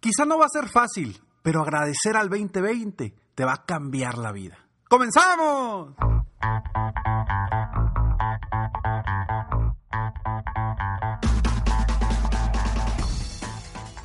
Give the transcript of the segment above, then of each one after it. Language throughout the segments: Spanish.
Quizá no va a ser fácil, pero agradecer al 2020 te va a cambiar la vida. ¡Comenzamos!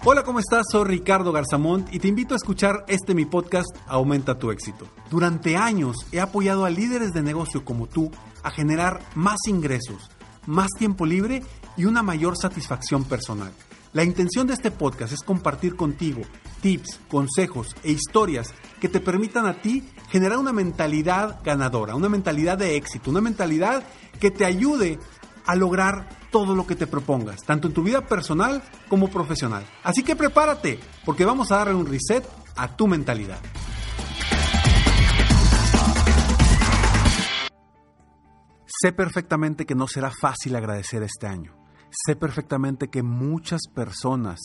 Hola, ¿cómo estás? Soy Ricardo Garzamont y te invito a escuchar este mi podcast Aumenta tu éxito. Durante años he apoyado a líderes de negocio como tú a generar más ingresos, más tiempo libre y una mayor satisfacción personal. La intención de este podcast es compartir contigo tips, consejos e historias que te permitan a ti generar una mentalidad ganadora, una mentalidad de éxito, una mentalidad que te ayude a lograr todo lo que te propongas, tanto en tu vida personal como profesional. Así que prepárate, porque vamos a darle un reset a tu mentalidad. Sé perfectamente que no será fácil agradecer este año. Sé perfectamente que muchas personas,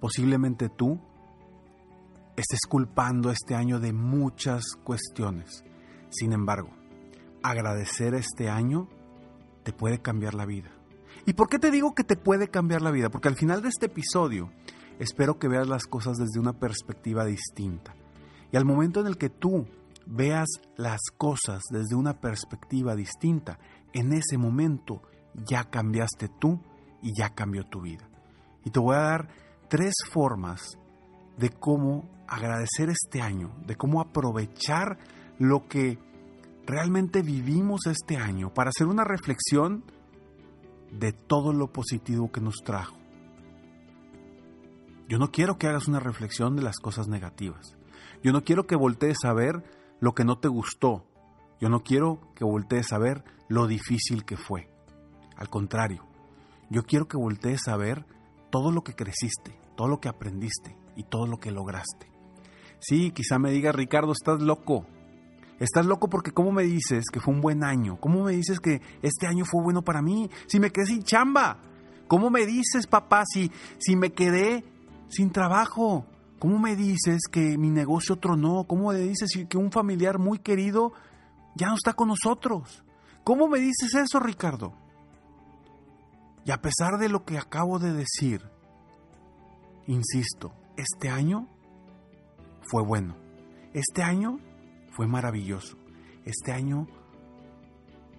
posiblemente tú, estés culpando este año de muchas cuestiones. Sin embargo, agradecer este año te puede cambiar la vida. ¿Y por qué te digo que te puede cambiar la vida? Porque al final de este episodio espero que veas las cosas desde una perspectiva distinta. Y al momento en el que tú veas las cosas desde una perspectiva distinta, en ese momento ya cambiaste tú y ya cambió tu vida. Y te voy a dar tres formas de cómo agradecer este año, de cómo aprovechar lo que realmente vivimos este año para hacer una reflexión de todo lo positivo que nos trajo. Yo no quiero que hagas una reflexión de las cosas negativas. Yo no quiero que voltees a ver lo que no te gustó. Yo no quiero que voltees a ver lo difícil que fue. Al contrario, yo quiero que voltees a ver todo lo que creciste, todo lo que aprendiste y todo lo que lograste. Sí, quizá me digas, Ricardo, estás loco. Estás loco porque ¿cómo me dices que fue un buen año? ¿Cómo me dices que este año fue bueno para mí? Si me quedé sin chamba. ¿Cómo me dices, papá, si, si me quedé sin trabajo? ¿Cómo me dices que mi negocio tronó? ¿Cómo me dices que un familiar muy querido ya no está con nosotros? ¿Cómo me dices eso, Ricardo? Y a pesar de lo que acabo de decir, insisto, este año fue bueno. Este año fue maravilloso. Este año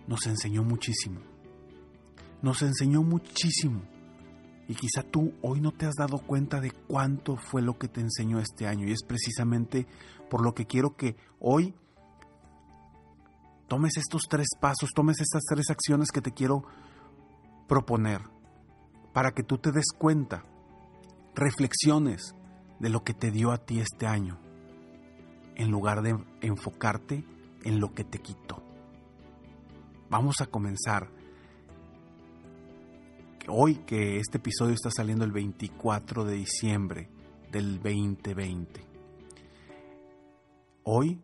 nos enseñó muchísimo. Nos enseñó muchísimo. Y quizá tú hoy no te has dado cuenta de cuánto fue lo que te enseñó este año. Y es precisamente por lo que quiero que hoy tomes estos tres pasos, tomes estas tres acciones que te quiero proponer para que tú te des cuenta, reflexiones de lo que te dio a ti este año en lugar de enfocarte en lo que te quitó. Vamos a comenzar. Hoy que este episodio está saliendo el 24 de diciembre del 2020. Hoy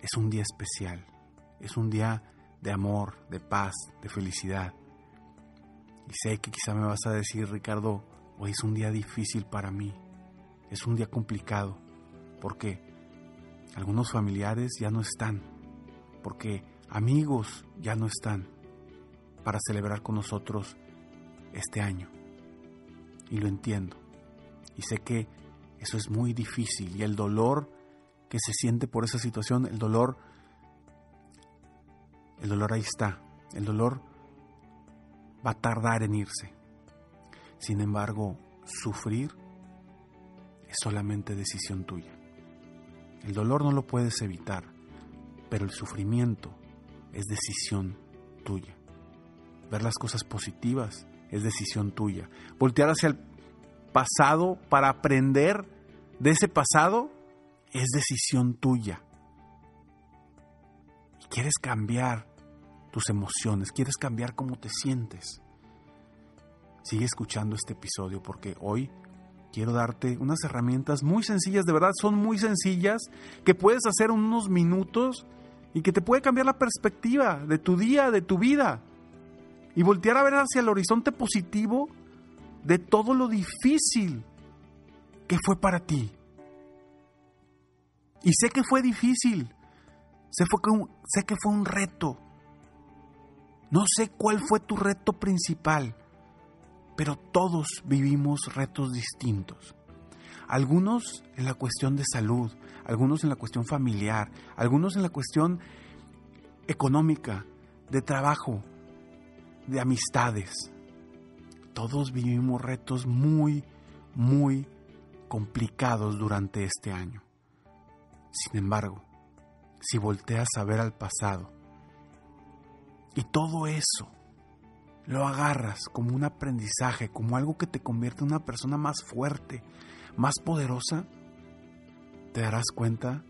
es un día especial, es un día de amor, de paz, de felicidad. Y sé que quizá me vas a decir, Ricardo, hoy es un día difícil para mí, es un día complicado. ¿Por qué? Algunos familiares ya no están, porque amigos ya no están para celebrar con nosotros este año. Y lo entiendo. Y sé que eso es muy difícil y el dolor que se siente por esa situación, el dolor, el dolor ahí está. El dolor va a tardar en irse. Sin embargo, sufrir es solamente decisión tuya. El dolor no lo puedes evitar, pero el sufrimiento es decisión tuya. Ver las cosas positivas es decisión tuya. Voltear hacia el pasado para aprender de ese pasado es decisión tuya. Y quieres cambiar tus emociones, quieres cambiar cómo te sientes. Sigue escuchando este episodio porque hoy quiero darte unas herramientas muy sencillas, de verdad son muy sencillas, que puedes hacer unos minutos y que te puede cambiar la perspectiva de tu día, de tu vida. Y voltear a ver hacia el horizonte positivo de todo lo difícil que fue para ti. Y sé que fue difícil, sé, sé que fue un reto. No sé cuál fue tu reto principal pero todos vivimos retos distintos. algunos en la cuestión de salud, algunos en la cuestión familiar, algunos en la cuestión económica, de trabajo, de amistades. Todos vivimos retos muy, muy complicados durante este año. Sin embargo, si volteas a ver al pasado y todo eso lo agarras como un aprendizaje, como algo que te convierte en una persona más fuerte, más poderosa, te darás cuenta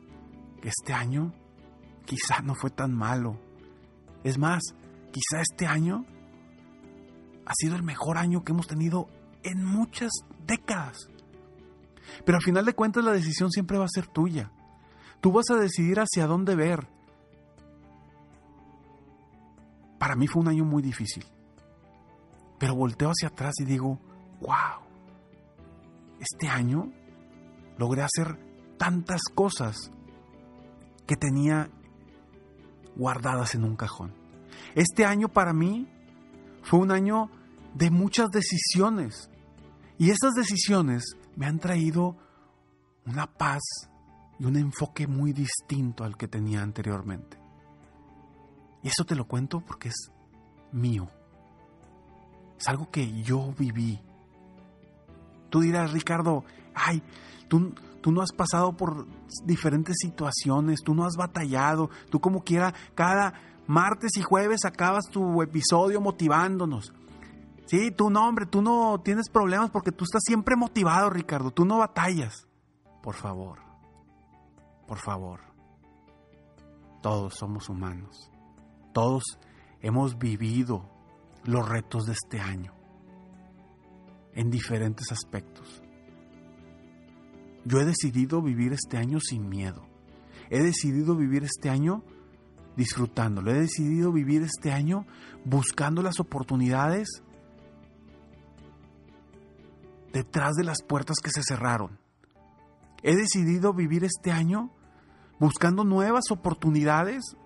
que este año quizá no fue tan malo. Es más, quizá este año ha sido el mejor año que hemos tenido en muchas décadas. Pero al final de cuentas la decisión siempre va a ser tuya. Tú vas a decidir hacia dónde ver. Para mí fue un año muy difícil. Pero volteo hacia atrás y digo, wow, este año logré hacer tantas cosas que tenía guardadas en un cajón. Este año para mí fue un año de muchas decisiones. Y esas decisiones me han traído una paz y un enfoque muy distinto al que tenía anteriormente. Y eso te lo cuento porque es mío. Es algo que yo viví. Tú dirás, Ricardo, ay, tú, tú no has pasado por diferentes situaciones, tú no has batallado, tú como quiera, cada martes y jueves acabas tu episodio motivándonos. Sí, tú no, hombre, tú no tienes problemas porque tú estás siempre motivado, Ricardo, tú no batallas. Por favor, por favor. Todos somos humanos. Todos hemos vivido los retos de este año en diferentes aspectos. Yo he decidido vivir este año sin miedo. He decidido vivir este año disfrutándolo. He decidido vivir este año buscando las oportunidades detrás de las puertas que se cerraron. He decidido vivir este año buscando nuevas oportunidades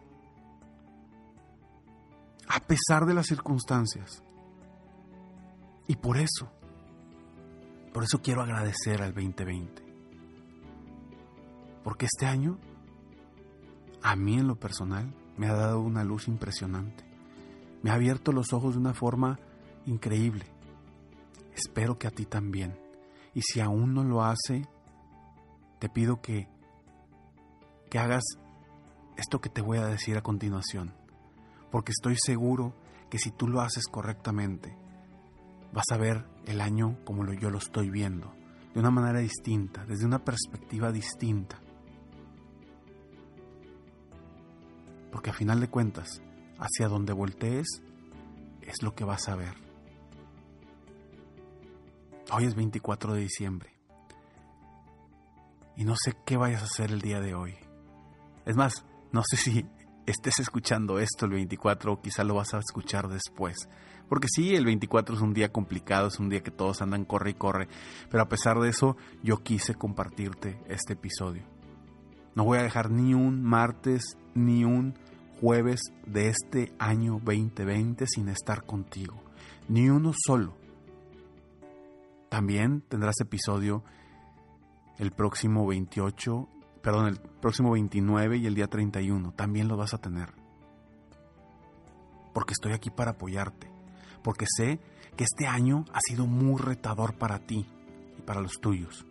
a pesar de las circunstancias. Y por eso, por eso quiero agradecer al 2020. Porque este año, a mí en lo personal, me ha dado una luz impresionante. Me ha abierto los ojos de una forma increíble. Espero que a ti también. Y si aún no lo hace, te pido que, que hagas esto que te voy a decir a continuación. Porque estoy seguro que si tú lo haces correctamente, vas a ver el año como yo lo estoy viendo, de una manera distinta, desde una perspectiva distinta. Porque a final de cuentas, hacia donde voltees, es lo que vas a ver. Hoy es 24 de diciembre. Y no sé qué vayas a hacer el día de hoy. Es más, no sé si estés escuchando esto el 24 o quizá lo vas a escuchar después. Porque sí, el 24 es un día complicado, es un día que todos andan corre y corre. Pero a pesar de eso, yo quise compartirte este episodio. No voy a dejar ni un martes ni un jueves de este año 2020 sin estar contigo. Ni uno solo. También tendrás episodio el próximo 28, perdón, el próximo 29 y el día 31. También lo vas a tener. Porque estoy aquí para apoyarte. Porque sé que este año ha sido muy retador para ti y para los tuyos.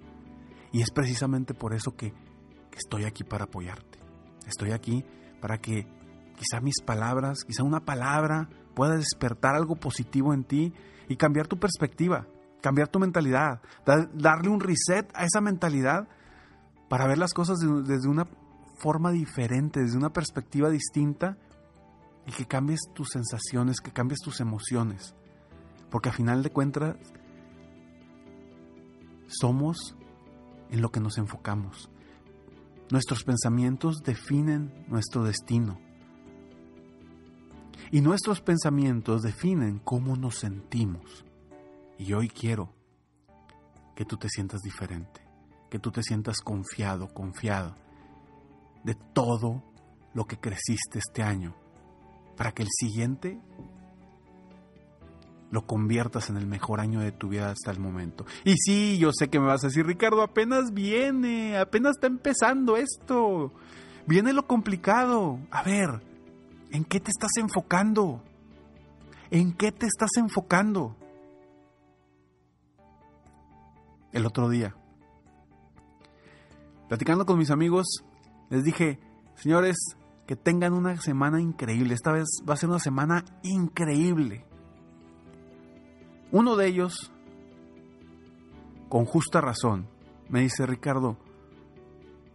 Y es precisamente por eso que, que estoy aquí para apoyarte. Estoy aquí para que quizá mis palabras, quizá una palabra pueda despertar algo positivo en ti y cambiar tu perspectiva cambiar tu mentalidad, darle un reset a esa mentalidad para ver las cosas desde una forma diferente, desde una perspectiva distinta y que cambies tus sensaciones, que cambies tus emociones. Porque a final de cuentas somos en lo que nos enfocamos. Nuestros pensamientos definen nuestro destino. Y nuestros pensamientos definen cómo nos sentimos. Y hoy quiero que tú te sientas diferente, que tú te sientas confiado, confiado de todo lo que creciste este año, para que el siguiente lo conviertas en el mejor año de tu vida hasta el momento. Y sí, yo sé que me vas a decir, Ricardo, apenas viene, apenas está empezando esto. Viene lo complicado. A ver, ¿en qué te estás enfocando? ¿En qué te estás enfocando? El otro día, platicando con mis amigos, les dije, señores, que tengan una semana increíble. Esta vez va a ser una semana increíble. Uno de ellos, con justa razón, me dice, Ricardo,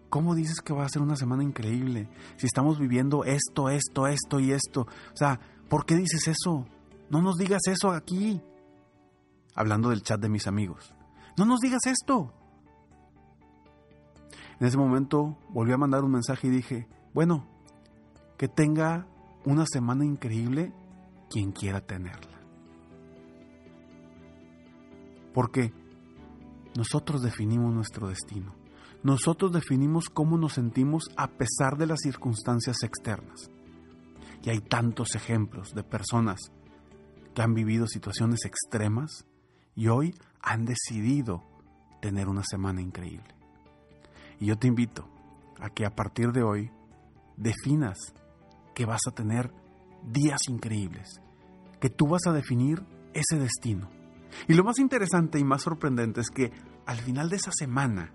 ¿cómo dices que va a ser una semana increíble? Si estamos viviendo esto, esto, esto y esto. O sea, ¿por qué dices eso? No nos digas eso aquí. Hablando del chat de mis amigos. No nos digas esto. En ese momento volví a mandar un mensaje y dije, bueno, que tenga una semana increíble quien quiera tenerla. Porque nosotros definimos nuestro destino. Nosotros definimos cómo nos sentimos a pesar de las circunstancias externas. Y hay tantos ejemplos de personas que han vivido situaciones extremas y hoy han decidido tener una semana increíble. Y yo te invito a que a partir de hoy definas que vas a tener días increíbles, que tú vas a definir ese destino y lo más interesante y más sorprendente es que al final de esa semana,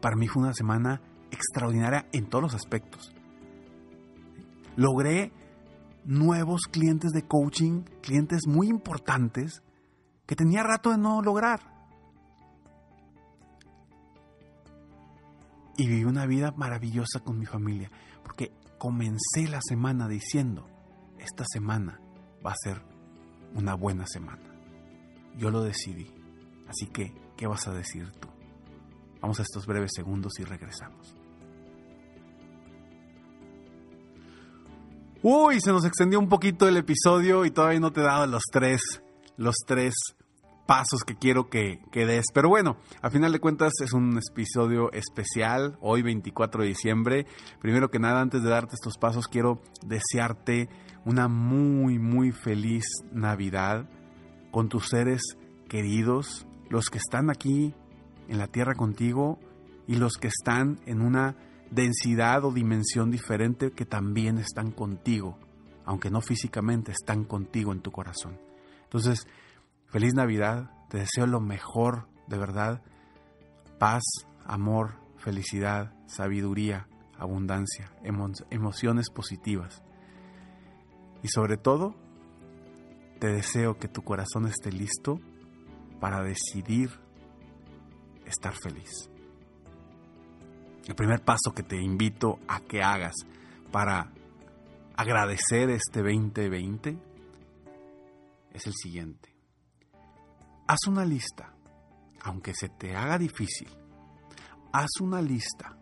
para mí fue una semana extraordinaria en todos los aspectos. Logré nuevos clientes de coaching, clientes muy importantes que tenía rato de no lograr. Y viví una vida maravillosa con mi familia, porque comencé la semana diciendo, esta semana va a ser una buena semana. Yo lo decidí. Así que, ¿qué vas a decir tú? Vamos a estos breves segundos y regresamos. Uy, se nos extendió un poquito el episodio y todavía no te he dado los tres, los tres pasos que quiero que, que, des. Pero bueno, a final de cuentas es un episodio especial, hoy 24 de diciembre. Primero que nada, antes de darte estos pasos, quiero desearte una muy, muy feliz Navidad con tus seres queridos, los que están aquí en la tierra contigo y los que están en una densidad o dimensión diferente que también están contigo, aunque no físicamente, están contigo en tu corazón. Entonces, feliz Navidad, te deseo lo mejor, de verdad, paz, amor, felicidad, sabiduría, abundancia, emociones positivas. Y sobre todo, te deseo que tu corazón esté listo para decidir estar feliz. El primer paso que te invito a que hagas para agradecer este 2020 es el siguiente. Haz una lista, aunque se te haga difícil, haz una lista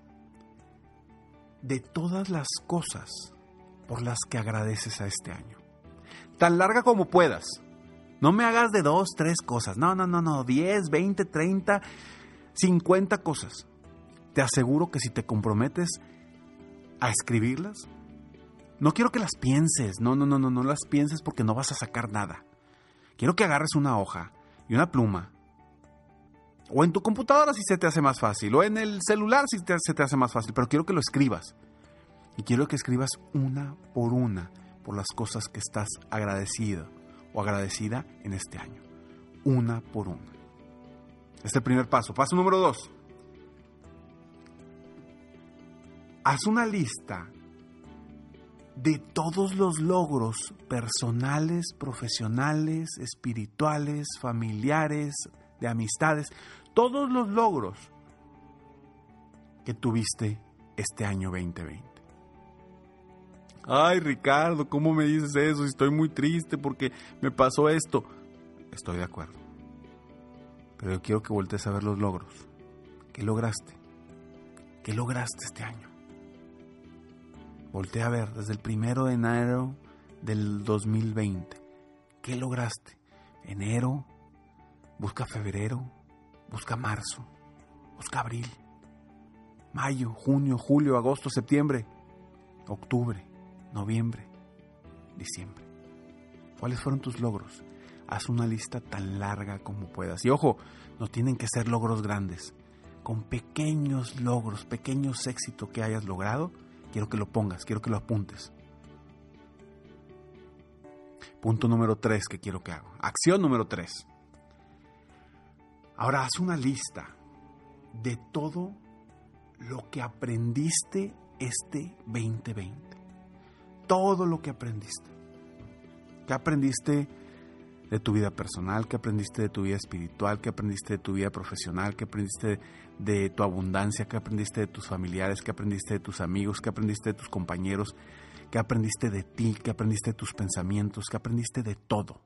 de todas las cosas por las que agradeces a este año tan larga como puedas. No me hagas de dos, tres cosas. No, no, no, no. Diez, veinte, treinta, cincuenta cosas. Te aseguro que si te comprometes a escribirlas, no quiero que las pienses. No, no, no, no, no las pienses porque no vas a sacar nada. Quiero que agarres una hoja y una pluma. O en tu computadora si se te hace más fácil. O en el celular si se te hace más fácil. Pero quiero que lo escribas. Y quiero que escribas una por una por las cosas que estás agradecido o agradecida en este año. Una por una. Este es el primer paso. Paso número dos. Haz una lista de todos los logros personales, profesionales, espirituales, familiares, de amistades, todos los logros que tuviste este año 2020 ay Ricardo, ¿cómo me dices eso? Estoy muy triste porque me pasó esto. Estoy de acuerdo. Pero yo quiero que voltees a ver los logros. ¿Qué lograste? ¿Qué lograste este año? Voltea a ver desde el primero de enero del 2020. ¿Qué lograste? Enero, busca febrero, busca marzo, busca abril, mayo, junio, julio, agosto, septiembre, octubre, noviembre, diciembre. ¿Cuáles fueron tus logros? Haz una lista tan larga como puedas. Y ojo, no tienen que ser logros grandes. Con pequeños logros, pequeños éxitos que hayas logrado, quiero que lo pongas, quiero que lo apuntes. Punto número tres que quiero que haga. Acción número tres. Ahora haz una lista de todo lo que aprendiste este 2020. Todo lo que aprendiste. ¿Qué aprendiste de tu vida personal? ¿Qué aprendiste de tu vida espiritual? ¿Qué aprendiste de tu vida profesional? ¿Qué aprendiste de tu abundancia? ¿Qué aprendiste de tus familiares? ¿Qué aprendiste de tus amigos? ¿Qué aprendiste de tus compañeros? ¿Qué aprendiste de ti? ¿Qué aprendiste de tus pensamientos? ¿Qué aprendiste de todo?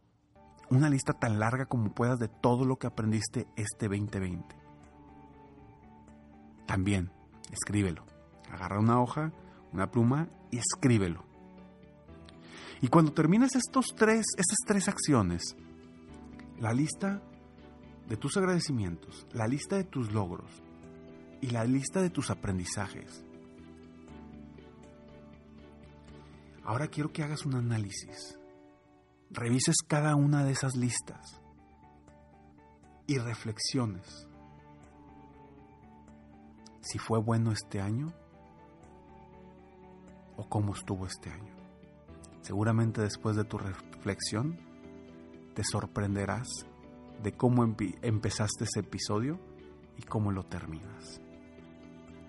Una lista tan larga como puedas de todo lo que aprendiste este 2020. También, escríbelo. Agarra una hoja, una pluma y escríbelo. Y cuando termines estos tres, estas tres acciones, la lista de tus agradecimientos, la lista de tus logros y la lista de tus aprendizajes, ahora quiero que hagas un análisis. Revises cada una de esas listas y reflexiones si fue bueno este año o cómo estuvo este año. Seguramente después de tu reflexión te sorprenderás de cómo empezaste ese episodio y cómo lo terminas.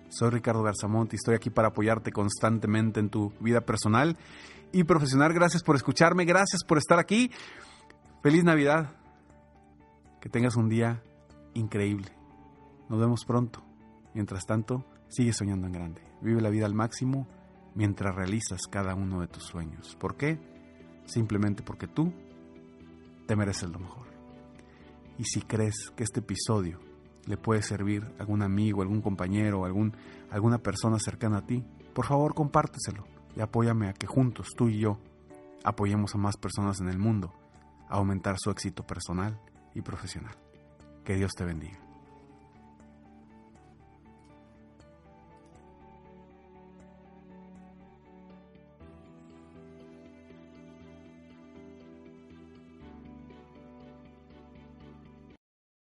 Soy Ricardo Garzamont y estoy aquí para apoyarte constantemente en tu vida personal y profesional. Gracias por escucharme, gracias por estar aquí. Feliz Navidad. Que tengas un día increíble. Nos vemos pronto. Mientras tanto, sigue soñando en grande. Vive la vida al máximo mientras realizas cada uno de tus sueños. ¿Por qué? Simplemente porque tú te mereces lo mejor. Y si crees que este episodio le puede servir a algún amigo, algún compañero, algún, alguna persona cercana a ti, por favor compárteselo y apóyame a que juntos, tú y yo, apoyemos a más personas en el mundo a aumentar su éxito personal y profesional. Que Dios te bendiga.